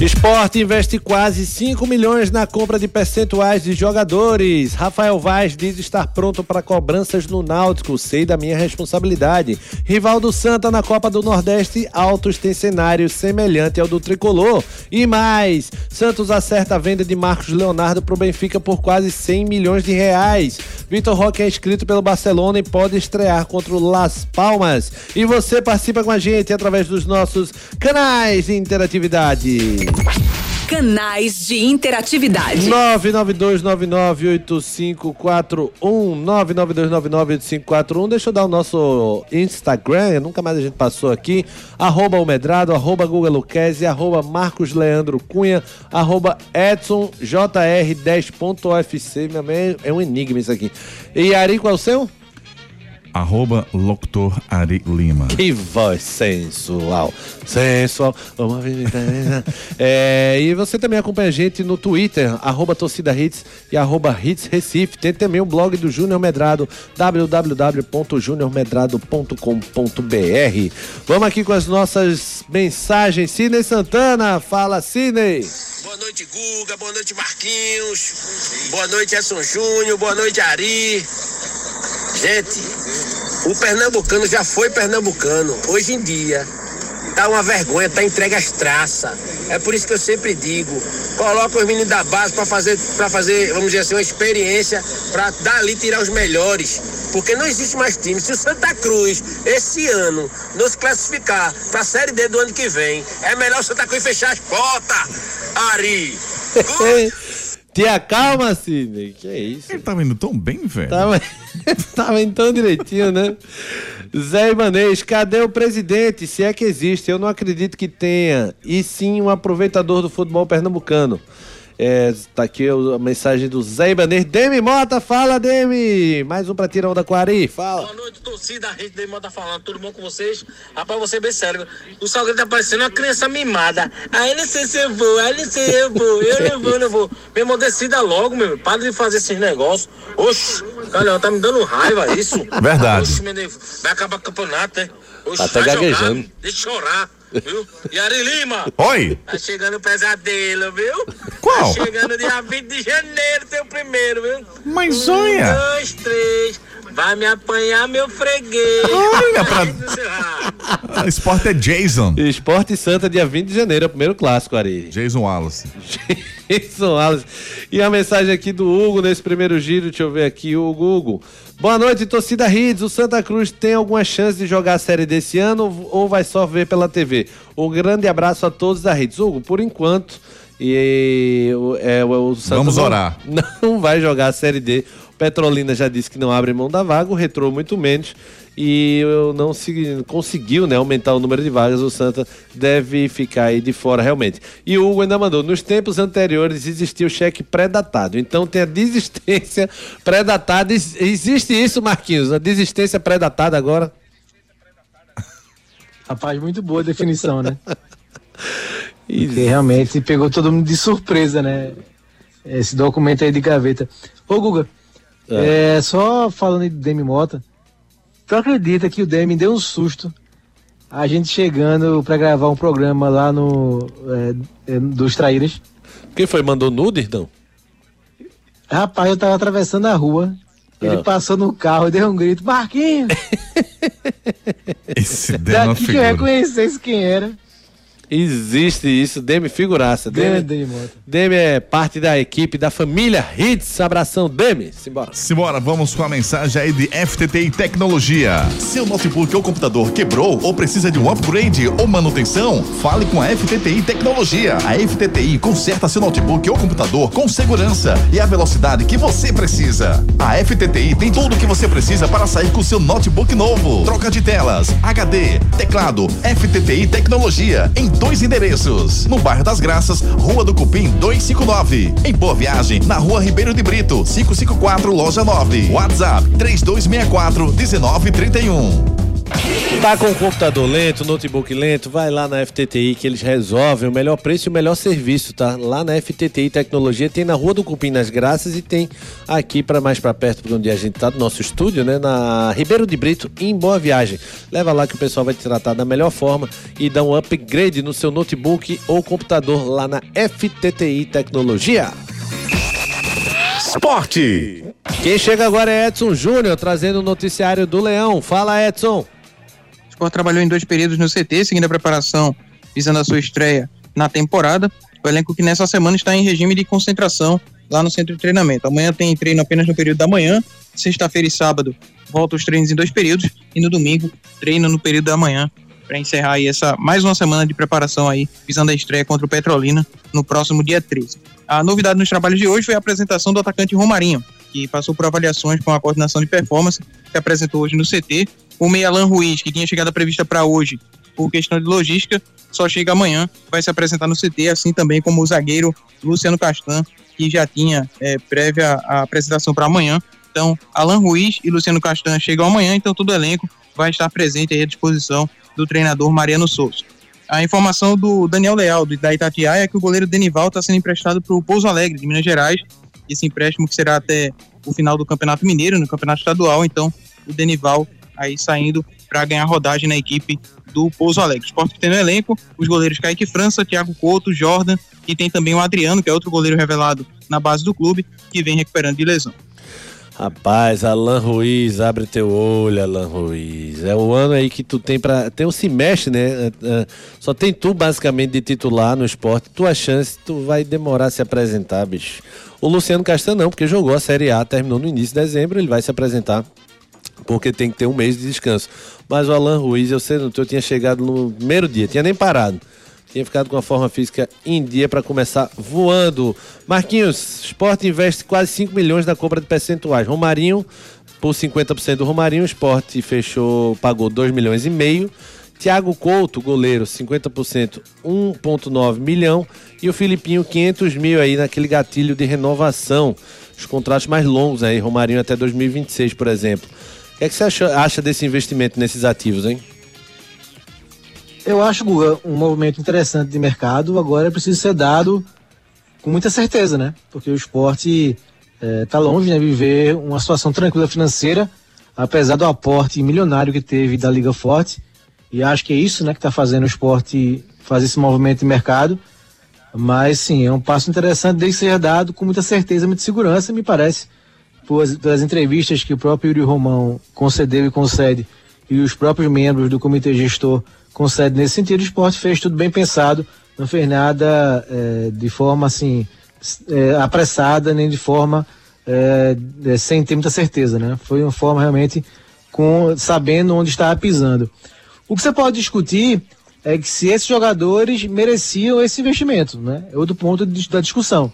Esporte investe quase 5 milhões na compra de percentuais de jogadores. Rafael Vaz diz estar pronto para cobranças no Náutico. Sei da minha responsabilidade. Rivaldo Santa na Copa do Nordeste. Altos tem cenário semelhante ao do tricolor. E mais: Santos acerta a venda de Marcos Leonardo para o Benfica por quase 100 milhões de reais. Vitor Roque é inscrito pelo Barcelona e pode estrear contra o Las Palmas. E você participa com a gente através dos nossos canais de interatividade. Canais de interatividade. 992998541 992998541 Deixa eu dar o nosso Instagram, nunca mais a gente passou aqui. Arroba o Medrado, arroba Guga Luquezzi, arroba Marcos Leandro Cunha, arroba Edson JR10.ofc. Minha mãe é um enigma isso aqui. E Ari, qual é o seu? Arroba locutor Ari Lima. Que voz sensual. Sensual. Vamos ver. É, e você também acompanha a gente no Twitter, arroba torcida hits e arroba hits Recife. Tem também o blog do Júnior Medrado, www.juniormedrado.com.br. Vamos aqui com as nossas mensagens. Sidney Santana, fala Sidney. Boa noite, Guga. Boa noite, Marquinhos. Boa noite, Edson Júnior. Boa noite, Ari. Gente, o pernambucano já foi pernambucano. Hoje em dia, tá uma vergonha, tá entregue às traças. É por isso que eu sempre digo, coloca os meninos da base para fazer, para fazer, vamos dizer assim, uma experiência para dali tirar os melhores. Porque não existe mais time. Se o Santa Cruz, esse ano, não se classificar para a Série D do ano que vem, é melhor o Santa Cruz fechar as portas. Ari. Tia, calma, Sidney. Que é isso? Ele tava indo tão bem, velho. Tava, tava indo tão direitinho, né? Zé Ibanez, cadê o presidente? Se é que existe, eu não acredito que tenha. E sim um aproveitador do futebol pernambucano. É, tá aqui a mensagem do Zé Ibanez. Demi Mota, fala, Demi! Mais um pra tirar onda com a Ari, fala. Boa noite, torcida. A rede Demi tá falando. Tudo bom com vocês? Rapaz, você bem sério. O Salgueiro tá parecendo uma criança mimada. Aí não sei se eu vou, aí não sei se eu vou. Eu não vou, não vou. Meu irmão, decida logo, meu. Para de fazer esses negócios. Oxi, Calhão, tá me dando raiva isso. Verdade. Oxi, menino, vai acabar o campeonato, né? Oxi, Tá até vai jogar, gaguejando. Deixa eu chorar. Viu? E Ari Lima? Oi. Tá chegando o pesadelo, viu? Qual? Tá chegando dia 20 de janeiro, teu primeiro, viu? Mas um, olha. dois, três. Vai me apanhar, meu freguês. Olha pra- esporte é Jason. Esporte Santa, dia 20 de janeiro, é o primeiro clássico, Ari. Jason Wallace. Jason Wallace. E a mensagem aqui do Hugo nesse primeiro giro, deixa eu ver aqui, Hugo, Hugo. Boa noite, torcida Hits. O Santa Cruz tem alguma chance de jogar a série desse ano ou vai só ver pela TV? Um grande abraço a todos da Hits. Hugo, por enquanto, e, o- é, o, o Santa Vamos não- orar. Não vai jogar a série D. Petrolina já disse que não abre mão da vaga, o Retrô muito menos. E eu não se- conseguiu né, aumentar o número de vagas. O Santa deve ficar aí de fora realmente. E o Hugo ainda mandou: nos tempos anteriores existia o cheque pré-datado. Então tem a desistência pré-datada. Ex- Existe isso, Marquinhos? A desistência pré-datada agora? Rapaz, muito boa a definição, né? Porque realmente pegou todo mundo de surpresa, né? Esse documento aí de gaveta. Ô, Guga, é, só falando do Demi Mota, tu acredita que o Demi deu um susto a gente chegando pra gravar um programa lá no é, é, dos Traíras? Quem foi? Mandou nude, não? Rapaz, eu tava atravessando a rua, ele Ah. passou no carro e deu um grito, Marquinhos! Esse Daqui que eu reconhecesse quem era. Existe isso, Demi figuraça. Demi, Demi. Demi é parte da equipe da família Hits. Abração, Demi. Simbora. Simbora, vamos com a mensagem aí de FTTI Tecnologia. Seu notebook ou computador quebrou ou precisa de um upgrade ou manutenção? Fale com a FTTI Tecnologia. A FTTI conserta seu notebook ou computador com segurança e a velocidade que você precisa. A FTTI tem tudo o que você precisa para sair com seu notebook novo. Troca de telas, HD, teclado, FTTI Tecnologia em dois endereços. No bairro das Graças, Rua do Cupim 259. Em Boa Viagem, na Rua Ribeiro de Brito, 554, loja 9. WhatsApp 3264 1931. Tá com o computador lento, notebook lento, vai lá na FTTI que eles resolvem o melhor preço e o melhor serviço, tá? Lá na FTTI Tecnologia tem na Rua do Cupim nas Graças e tem aqui para mais para perto de onde a gente tá, do nosso estúdio, né? Na Ribeiro de Brito, em Boa Viagem. Leva lá que o pessoal vai te tratar da melhor forma e dá um upgrade no seu notebook ou computador lá na FTTI Tecnologia. Esporte. Quem chega agora é Edson Júnior, trazendo o noticiário do Leão. Fala, Edson. Sport trabalhou em dois períodos no CT, seguindo a preparação visando a sua estreia na temporada. O elenco que nessa semana está em regime de concentração lá no centro de treinamento. Amanhã tem treino apenas no período da manhã, sexta-feira e sábado volta os treinos em dois períodos e no domingo treino no período da manhã para encerrar aí essa mais uma semana de preparação aí visando a estreia contra o Petrolina no próximo dia 13. A novidade nos trabalhos de hoje foi a apresentação do atacante Romarinho, que passou por avaliações com a coordenação de performance que apresentou hoje no CT. O meia Alan Ruiz, que tinha chegada prevista para hoje por questão de logística, só chega amanhã, vai se apresentar no CT, assim também como o zagueiro Luciano Castan, que já tinha é, prévia a apresentação para amanhã, Então, Alan Ruiz e Luciano Castan chegam amanhã, então todo o elenco vai estar presente à disposição do treinador Mariano Souza. A informação do Daniel Leal, da Itatiaia, é que o goleiro Denival está sendo emprestado para o Pouso Alegre, de Minas Gerais. Esse empréstimo que será até o final do Campeonato Mineiro, no Campeonato Estadual. Então, o Denival aí saindo para ganhar rodagem na equipe do Pouso Alegre. Esporte que tem no elenco os goleiros Kaique França, Thiago Couto, Jordan e tem também o Adriano, que é outro goleiro revelado na base do clube, que vem recuperando de lesão. Rapaz, Alan Ruiz, abre teu olho, Alan Ruiz. É o ano aí que tu tem para Tem o semestre, né? É, é, só tem tu basicamente de titular no esporte. Tua chance, tu vai demorar a se apresentar, bicho. O Luciano Castan não, porque jogou a Série A, terminou no início de dezembro, ele vai se apresentar porque tem que ter um mês de descanso. Mas o Alan Ruiz, eu sei, eu tinha chegado no primeiro dia, tinha nem parado. Tinha ficado com a forma física em dia para começar voando. Marquinhos, Sport investe quase 5 milhões na compra de percentuais. Romarinho, por 50% do Romarinho, o Sport fechou, pagou 2 milhões e meio. Thiago Couto, goleiro, 50%, 1,9 milhão. E o Filipinho, 500 mil aí naquele gatilho de renovação. Os contratos mais longos aí, Romarinho até 2026, por exemplo. Que, é que você acha, acha desse investimento nesses ativos, hein? Eu acho, Guga, um movimento interessante de mercado. Agora é preciso ser dado com muita certeza, né? Porque o esporte está é, longe de né, viver uma situação tranquila financeira, apesar do aporte milionário que teve da Liga Forte. E acho que é isso né, que está fazendo o esporte fazer esse movimento de mercado. Mas sim, é um passo interessante desde seja dado com muita certeza, muita segurança, me parece, pelas entrevistas que o próprio Yuri Romão concedeu e concede, e os próprios membros do comitê gestor concede nesse sentido, o esporte fez tudo bem pensado, não fez nada é, de forma assim é, apressada, nem de forma é, sem ter muita certeza, né? Foi uma forma realmente com sabendo onde estava pisando. O que você pode discutir é que se esses jogadores mereciam esse investimento, né? É outro ponto de, da discussão.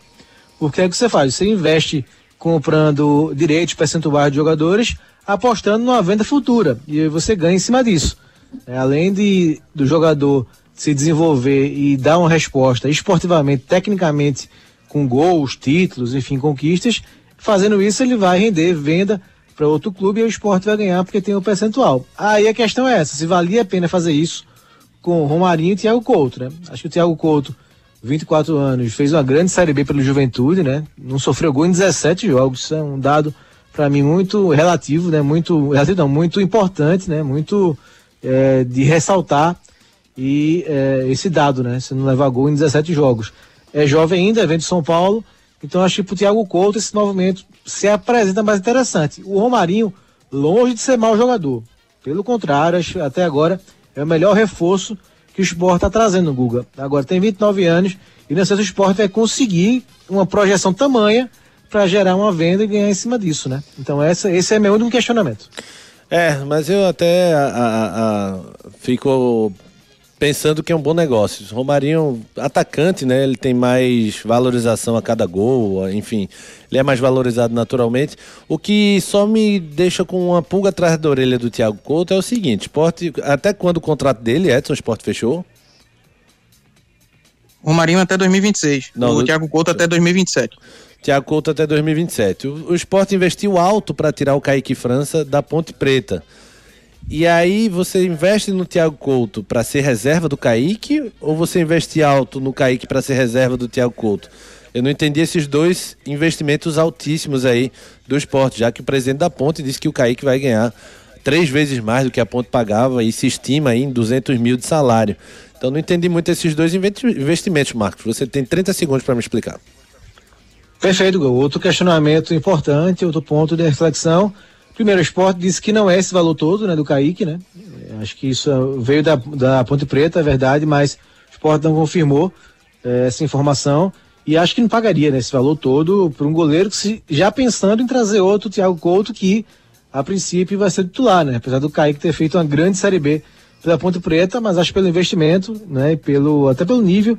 Porque é que você faz? Você investe comprando direitos percentuais de jogadores, apostando numa venda futura e você ganha em cima disso. É, além de do jogador se desenvolver e dar uma resposta esportivamente, tecnicamente, com gols, títulos, enfim, conquistas, fazendo isso ele vai render venda para outro clube e o esporte vai ganhar porque tem um percentual. Aí a questão é essa, se valia a pena fazer isso com Romarinho e Thiago Couto, né? Acho que o Thiago Couto, 24 anos, fez uma grande Série B pelo Juventude, né? Não sofreu gol em 17 jogos, isso é um dado para mim muito relativo, né? Muito, relativo não, muito importante, né? Muito é, de ressaltar e é, esse dado, né? Se não levar gol em 17 jogos. É jovem ainda, vem de São Paulo, então acho que pro Thiago Couto esse movimento se apresenta mais interessante. O Romarinho, longe de ser mau jogador. Pelo contrário, acho, até agora é o melhor reforço que o esporte está trazendo, Guga. Agora tem 29 anos e não sei se o esporte vai conseguir uma projeção tamanha para gerar uma venda e ganhar em cima disso, né? Então essa, esse é meu único questionamento. É, mas eu até a, a, a, fico pensando que é um bom negócio. Romarinho, atacante, né? Ele tem mais valorização a cada gol, enfim, ele é mais valorizado naturalmente. O que só me deixa com uma pulga atrás da orelha do Thiago Couto é o seguinte: esporte, até quando o contrato dele, Edson, o esporte fechou? Romarinho até 2026. Não, o Thiago Couto até 2027. Thiago Couto até 2027. O, o esporte investiu alto para tirar o Kaique França da Ponte Preta. E aí você investe no Thiago Couto para ser reserva do Kaique ou você investe alto no Kaique para ser reserva do Thiago Couto? Eu não entendi esses dois investimentos altíssimos aí do esporte, já que o presidente da Ponte disse que o Kaique vai ganhar três vezes mais do que a Ponte pagava e se estima aí em 200 mil de salário. Então não entendi muito esses dois investimentos, Marcos. Você tem 30 segundos para me explicar. Perfeito, Gol. Outro questionamento importante, outro ponto de reflexão. Primeiro, o esporte disse que não é esse valor todo, né, do Kaique, né? Acho que isso veio da, da Ponte Preta, é verdade, mas o esporte não confirmou é, essa informação. E acho que não pagaria né, esse valor todo para um goleiro que se, já pensando em trazer outro, Thiago Couto, que a princípio vai ser titular, né? Apesar do Kaique ter feito uma grande Série B pela Ponte Preta, mas acho pelo investimento, né? E pelo, até pelo nível,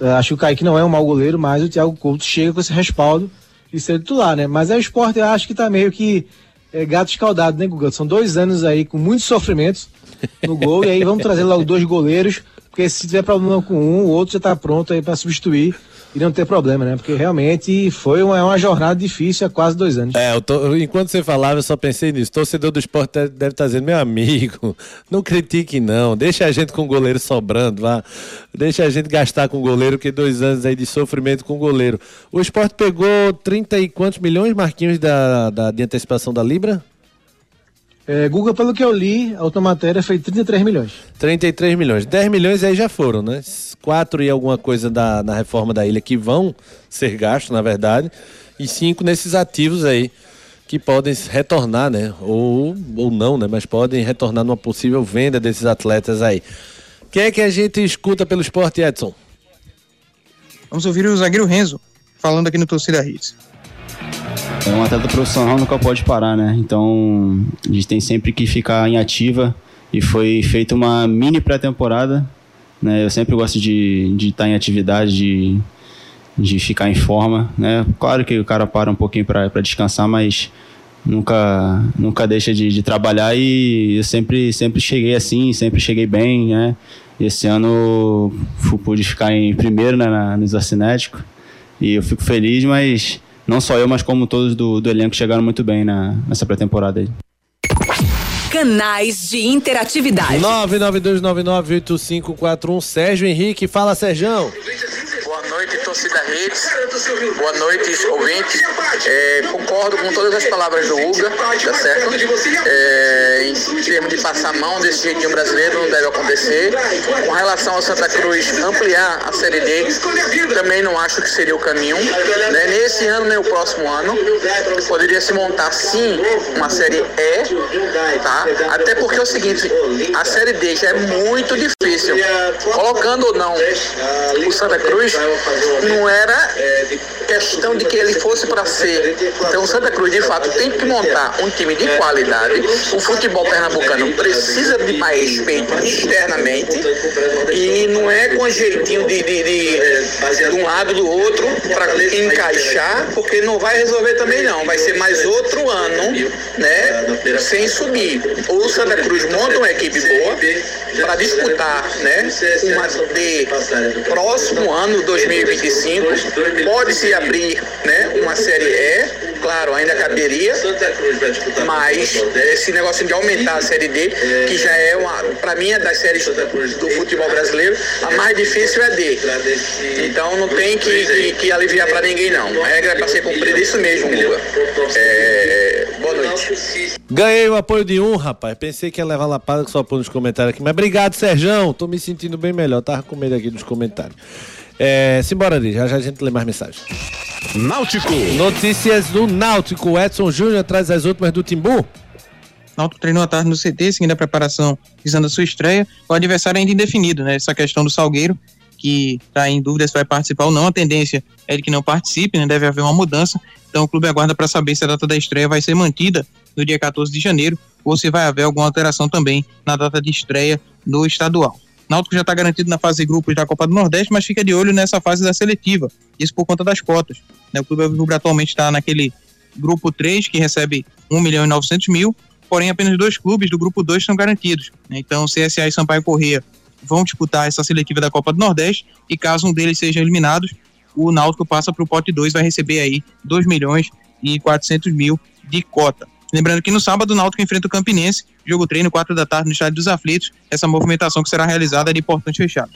é, acho que o Kaique não é um mau goleiro, mas o Thiago Couto chega com esse respaldo de ser titular, né? Mas é o esporte, eu acho que tá meio que é, gato escaldado, né, Guga? São dois anos aí com muitos sofrimentos no gol, e aí vamos trazer logo dois goleiros, porque se tiver problema com um, o outro já tá pronto aí para substituir. Iriam ter problema, né? Porque realmente foi uma, uma jornada difícil há quase dois anos. É, tô- enquanto você falava, eu só pensei nisso. Torcedor do esporte deve- estar dizendo, meu amigo, não critique não, deixa a gente com o goleiro sobrando, vá. Deixa a gente gastar com o goleiro, que dois anos aí de sofrimento com o goleiro. O esporte pegou 30 e quantos milhões, Marquinhos, da, da, de antecipação da Libra? É, Guga, pelo que eu li, a outra matéria foi 33 milhões. 33 milhões. 10 milhões aí já foram, né? 4 e alguma coisa da, na reforma da ilha que vão ser gastos, na verdade. E 5 nesses ativos aí que podem retornar, né? Ou, ou não, né? Mas podem retornar numa possível venda desses atletas aí. Quem é que a gente escuta pelo esporte, Edson? Vamos ouvir o zagueiro Renzo falando aqui no Torcida Hits. É um atleta profissional nunca pode parar, né? Então a gente tem sempre que ficar em ativa e foi feita uma mini pré-temporada, né? Eu sempre gosto de estar em atividade, de, de ficar em forma, né? Claro que o cara para um pouquinho para descansar, mas nunca nunca deixa de, de trabalhar e eu sempre sempre cheguei assim, sempre cheguei bem, né? Esse ano pude ficar em primeiro né, na, no isocinético e eu fico feliz, mas não só eu, mas como todos do, do elenco chegaram muito bem na, nessa pré-temporada aí. Canais de interatividade. 992998541 Sérgio Henrique, fala Sérgio. Torcida Redes. Boa noite, ouvintes. É, concordo com todas as palavras do Uga, tá certo? É, em termos de passar a mão desse jeitinho brasileiro, não deve acontecer. Com relação ao Santa Cruz ampliar a Série D, também não acho que seria o caminho. Né? Nesse ano, nem o próximo ano, poderia se montar sim uma Série E, tá? Até porque é o seguinte, a Série D já é muito difícil. Colocando ou não o Santa Cruz, não era questão de que ele fosse para ser. Então Santa Cruz, de fato, tem que montar um time de qualidade. O futebol pernambucano precisa de mais respeito externamente e não é com jeitinho de, de, de, de um lado do outro para encaixar, porque não vai resolver também não. Vai ser mais outro ano, né, sem subir. Ou Santa Cruz monta uma equipe boa para disputar, né, uma D próximo ano 2025 pode se abrir, né, uma série E, claro, ainda caberia, mas esse negócio de aumentar a série D, que já é uma, para mim é das séries do futebol brasileiro, a mais difícil é D. Então não tem que, que, que aliviar para ninguém não. A regra é para ser cumprida isso mesmo, Guga. É, boa noite. Ganhei o apoio de um, rapaz. Pensei que ia levar lapada que só pôr nos comentários aqui. Mas obrigado, Serjão. Tô me sentindo bem melhor. Tava com medo aqui dos comentários. É, simbora ali, já já a gente lê mais mensagens. Náutico. Notícias do Náutico. Edson Júnior traz as últimas do Timbu. Náutico treinou à tarde no CT, seguindo a preparação, visando a sua estreia. O adversário ainda indefinido, né? Essa questão do Salgueiro, que está em dúvida se vai participar ou não. A tendência é de que não participe, né? Deve haver uma mudança. Então o clube aguarda para saber se a data da estreia vai ser mantida no dia 14 de janeiro ou se vai haver alguma alteração também na data de estreia do estadual. Náutico já está garantido na fase de grupos da Copa do Nordeste, mas fica de olho nessa fase da seletiva. Isso por conta das cotas. né? O Clube Alvirrubro atualmente está naquele grupo 3, que recebe 1 milhão e 900 mil, porém apenas dois clubes do grupo 2 estão garantidos. né? Então, CSA e Sampaio Corrêa vão disputar essa seletiva da Copa do Nordeste e caso um deles seja eliminado, o Náutico passa para o pote 2, vai receber aí 2 milhões e 400 mil de cota. Lembrando que no sábado o Náutico enfrenta o Campinense, jogo treino 4 da tarde no Estádio dos Aflitos, essa movimentação que será realizada é de portões fechados.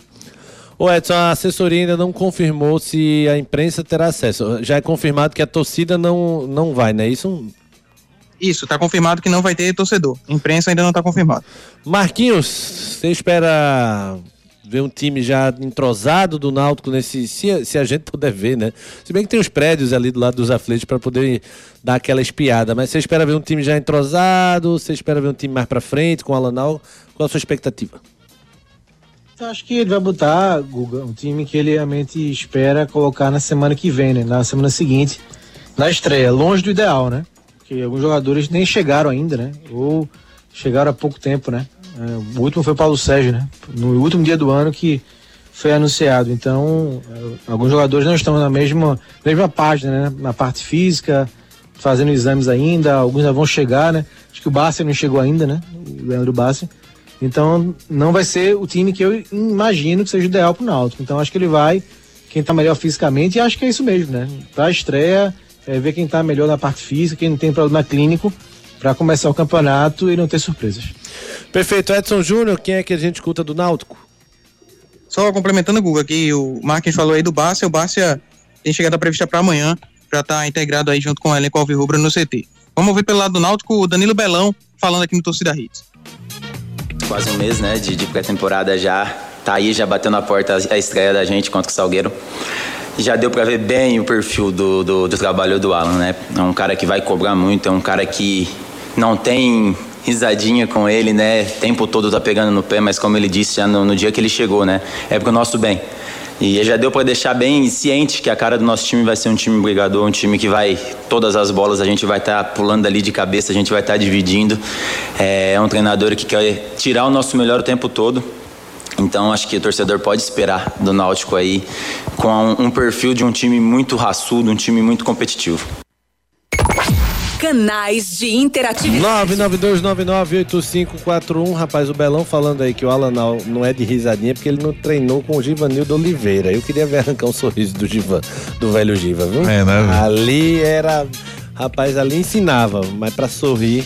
Ô Edson, a assessoria ainda não confirmou se a imprensa terá acesso. Já é confirmado que a torcida não, não vai, né? Isso. Isso, está confirmado que não vai ter torcedor. Imprensa ainda não está confirmado. Marquinhos, você espera ver um time já entrosado do Náutico nesse. Se, se a gente puder ver, né? Se bem que tem os prédios ali do lado dos aflitos para poder dar aquela espiada. Mas você espera ver um time já entrosado? Você espera ver um time mais para frente com o Alanal? Qual a sua expectativa? Eu acho que ele vai botar, Guga, um time que ele realmente espera colocar na semana que vem, né? Na semana seguinte, na estreia, longe do ideal, né? Porque alguns jogadores nem chegaram ainda, né? Ou chegaram há pouco tempo, né? É, o último foi o Paulo Sérgio, né? No último dia do ano que foi anunciado. Então, é, alguns jogadores não estão na mesma, mesma página, né? Na parte física, fazendo exames ainda, alguns ainda vão chegar, né? Acho que o Bassi não chegou ainda, né? O Leandro Bassi. Então, não vai ser o time que eu imagino que seja ideal pro Náutico. Então, acho que ele vai quem tá melhor fisicamente, e acho que é isso mesmo, né? Pra estreia, é, ver quem tá melhor na parte física, quem não tem problema clínico, para começar o campeonato e não ter surpresas. Perfeito. Edson Júnior, quem é que a gente escuta do Náutico? Só complementando o Google aqui, o Marquinhos falou aí do Bárcia, o Bárcia tem chegada prevista para amanhã, para estar tá integrado aí junto com o elenco Alvirrubra no CT. Vamos ver pelo lado do Náutico o Danilo Belão falando aqui no Torcida Hits. Quase um mês, né, de, de pré-temporada já, tá aí já batendo a porta a estreia da gente contra o Salgueiro. Já deu para ver bem o perfil do, do, do trabalho do Alan, né? É um cara que vai cobrar muito, é um cara que não tem risadinha com ele, né? O tempo todo tá pegando no pé, mas como ele disse já no, no dia que ele chegou, né? É pro nosso bem. E já deu para deixar bem ciente que a cara do nosso time vai ser um time brigador, um time que vai todas as bolas a gente vai estar tá pulando ali de cabeça, a gente vai estar tá dividindo. É um treinador que quer tirar o nosso melhor o tempo todo. Então acho que o torcedor pode esperar do Náutico aí com um, um perfil de um time muito raçudo, um time muito competitivo. Canais de interatividade. 992998541. Rapaz, o Belão falando aí que o Alan não é de risadinha porque ele não treinou com o Givanildo Oliveira. Eu queria ver arrancar um sorriso do Givan, do velho Giva, viu? É, né? Ali era. Rapaz, ali ensinava, mas para sorrir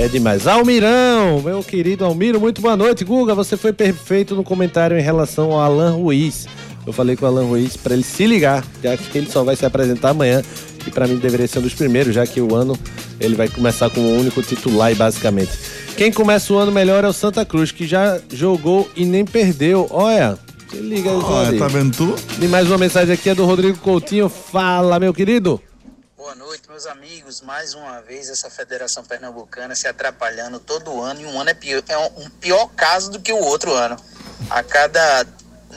é demais. Almirão, meu querido Almiro, muito boa noite. Guga, você foi perfeito no comentário em relação ao Alan Ruiz. Eu falei com o Alan Ruiz para ele se ligar, já que ele só vai se apresentar amanhã que para mim deveria ser um dos primeiros, já que o ano ele vai começar como o único titular, basicamente. Quem começa o ano melhor é o Santa Cruz, que já jogou e nem perdeu. Olha, se liga aí, Olha, tá vendo tu? E mais uma mensagem aqui é do Rodrigo Coutinho. Fala, meu querido. Boa noite, meus amigos. Mais uma vez essa Federação Pernambucana se atrapalhando todo ano e um ano é, pior, é um pior caso do que o outro ano. A cada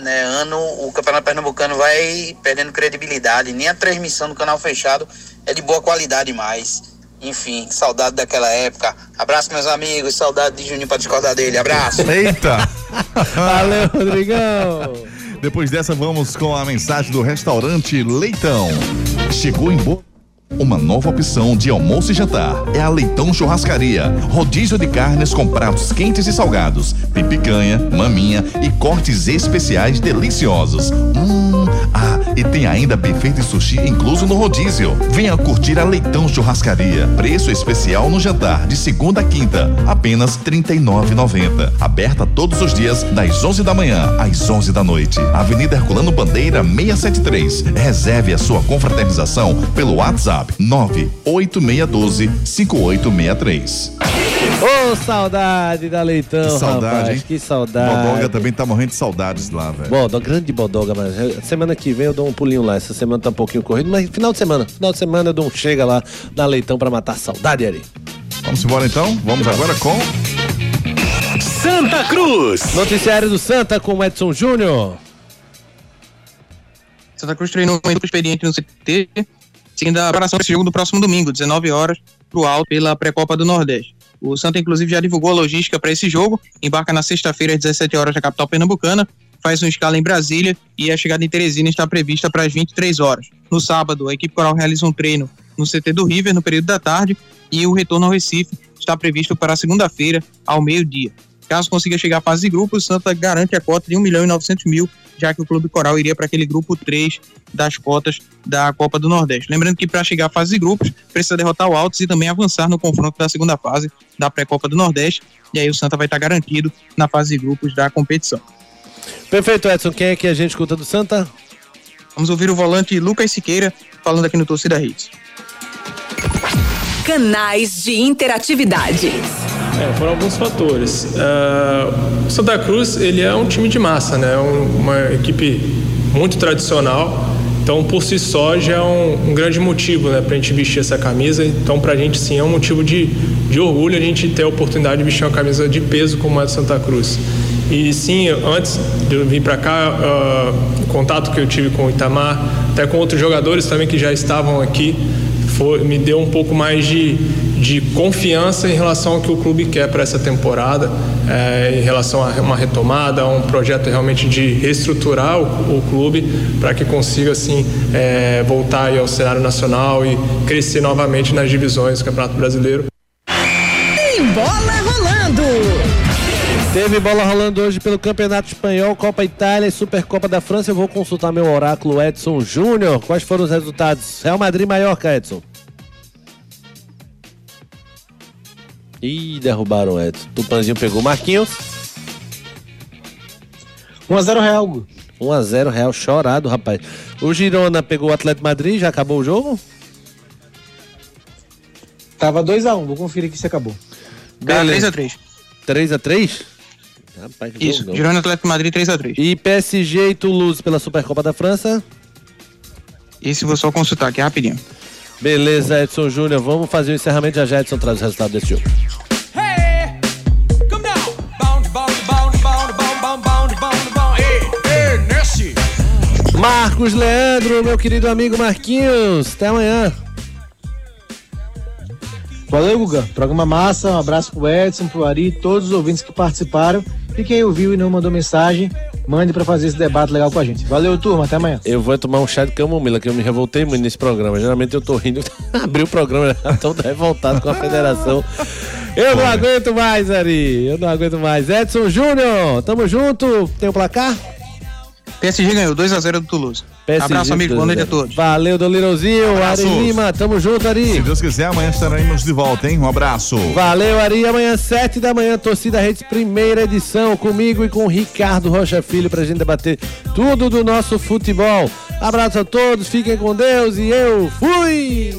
né, ano o Campeonato Pernambucano vai perdendo credibilidade. Nem a transmissão do canal fechado é de boa qualidade mais. Enfim, saudade daquela época. Abraço, meus amigos. Saudade de Juninho para discordar dele. Abraço. Eita! Valeu, Rodrigão! Depois dessa, vamos com a mensagem do restaurante Leitão. Chegou em boa. Uma nova opção de almoço e jantar é a Leitão Churrascaria. Rodízio de carnes com pratos quentes e salgados, tem picanha, maminha e cortes especiais deliciosos. Hum, e tem ainda buffet de sushi incluso no rodízio. Venha curtir a Leitão Churrascaria. Preço especial no jantar de segunda a quinta, apenas R$ 39,90. Aberta todos os dias das 11 da manhã às 11 da noite. Avenida Herculano Bandeira 673. Reserve a sua confraternização pelo WhatsApp WhatsApp 98612 5863. Ô, oh, saudade da Leitão, que saudade, rapaz. Hein? Que saudade. Bodoga também tá morrendo de saudades lá, velho. Bodoga, grande Bodoga, mas semana que vem eu dou um pulinho lá. Essa semana tá um pouquinho corrido, mas final de semana. Final de semana eu dou um chega lá na Leitão pra matar a saudade, Ari. Vamos embora então? Vamos agora com. Santa Cruz! Noticiário do Santa com Edson Júnior. Santa Cruz treinou um grupo experiente no CT seguindo a preparação desse jogo do próximo domingo, 19 horas, para o Alto, pela pré-copa do Nordeste. O Santa, inclusive, já divulgou a logística para esse jogo, embarca na sexta-feira, às 17 horas, na capital pernambucana, faz uma escala em Brasília e a chegada em Teresina está prevista para as 23 horas. No sábado, a equipe coral realiza um treino no CT do River, no período da tarde, e o retorno ao Recife está previsto para segunda-feira, ao meio-dia. Caso consiga chegar à fase de grupo, o Santa garante a cota de 1 milhão e 900 mil, já que o Clube Coral iria para aquele grupo 3 das cotas da Copa do Nordeste. Lembrando que para chegar à fase de grupos, precisa derrotar o Altos e também avançar no confronto da segunda fase da pré-Copa do Nordeste, e aí o Santa vai estar garantido na fase de grupos da competição. Perfeito, Edson. Quem é que a gente escuta do Santa? Vamos ouvir o volante Lucas Siqueira falando aqui no Torcida Hits. Canais de interatividade. É, foram alguns fatores. Uh, o Santa Cruz ele é um time de massa, né? uma equipe muito tradicional. Então, por si só, já é um, um grande motivo né, para a gente vestir essa camisa. Então, para a gente, sim, é um motivo de, de orgulho a gente ter a oportunidade de vestir uma camisa de peso como a do Santa Cruz. E sim, antes de eu vir para cá, uh, o contato que eu tive com o Itamar, até com outros jogadores também que já estavam aqui, foi, me deu um pouco mais de, de confiança em relação ao que o clube quer para essa temporada, é, em relação a uma retomada, a um projeto realmente de reestruturar o, o clube para que consiga assim é, voltar ao cenário nacional e crescer novamente nas divisões do Campeonato Brasileiro. Tem bola rolando! Teve bola rolando hoje pelo Campeonato Espanhol, Copa Itália e Supercopa da França. Eu vou consultar meu oráculo Edson Júnior. Quais foram os resultados? Real Madrid Maiorca, Edson. Ih, derrubaram o Edson. Tupanzinho pegou Marquinhos. 1x0 Real. Gu. 1x0 Real, chorado, rapaz. O Girona pegou o Atlético Madrid, já acabou o jogo? Tava 2x1, vou conferir que se acabou. Tá, Beleza. 3x3. 3x3? Rapaz, Isso, jogão. Girona Atlético Madrid 3x3. E PSG e Toulouse pela Supercopa da França? Esse vou só consultar aqui rapidinho. Beleza, Edson Júnior. Vamos fazer o encerramento. Já já Edson traz o resultado desse jogo. Marcos Leandro, meu querido amigo Marquinhos. Até amanhã. Valeu, Guga. Programa massa. Um abraço pro Edson, pro Ari, todos os ouvintes que participaram. E quem ouviu e não mandou mensagem, mande pra fazer esse debate legal com a gente. Valeu, turma. Até amanhã. Eu vou tomar um chá de camomila, que eu me revoltei muito nesse programa. Geralmente eu tô rindo. Abri o programa, já todo revoltado com a federação. Eu não aguento mais, Ari. Eu não aguento mais. Edson Júnior, tamo junto. Tem o placar? PSG ganhou 2x0 do Toulouse. PSG, Abraço, amigo. Boa noite a todos. Valeu, Dolirãozinho. Ari. Lima, tamo junto, Ari. Se Deus quiser, amanhã estaremos de volta, hein? Um abraço. Valeu, Ari. Amanhã, sete da manhã, Torcida Redes, primeira edição, comigo e com o Ricardo Rocha Filho, pra gente debater tudo do nosso futebol. Abraço a todos, fiquem com Deus e eu fui!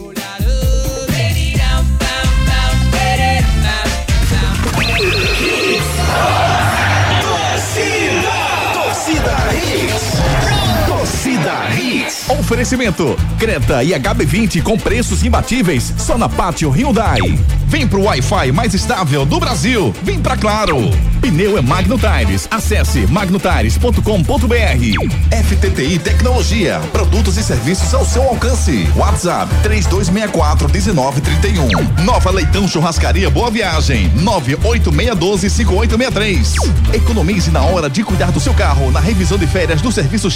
Oferecimento: Creta e HB20 com preços imbatíveis só na Pátio Hyundai. Vem pro Wi-Fi mais estável do Brasil. Vem pra Claro. Pneu é Magno Tires. Acesse magnotires.com.br. FTTI Tecnologia. Produtos e serviços ao seu alcance. WhatsApp 3264 1931. Nova Leitão Churrascaria Boa Viagem. 98612 5863. Economize na hora de cuidar do seu carro na revisão de férias do serviço.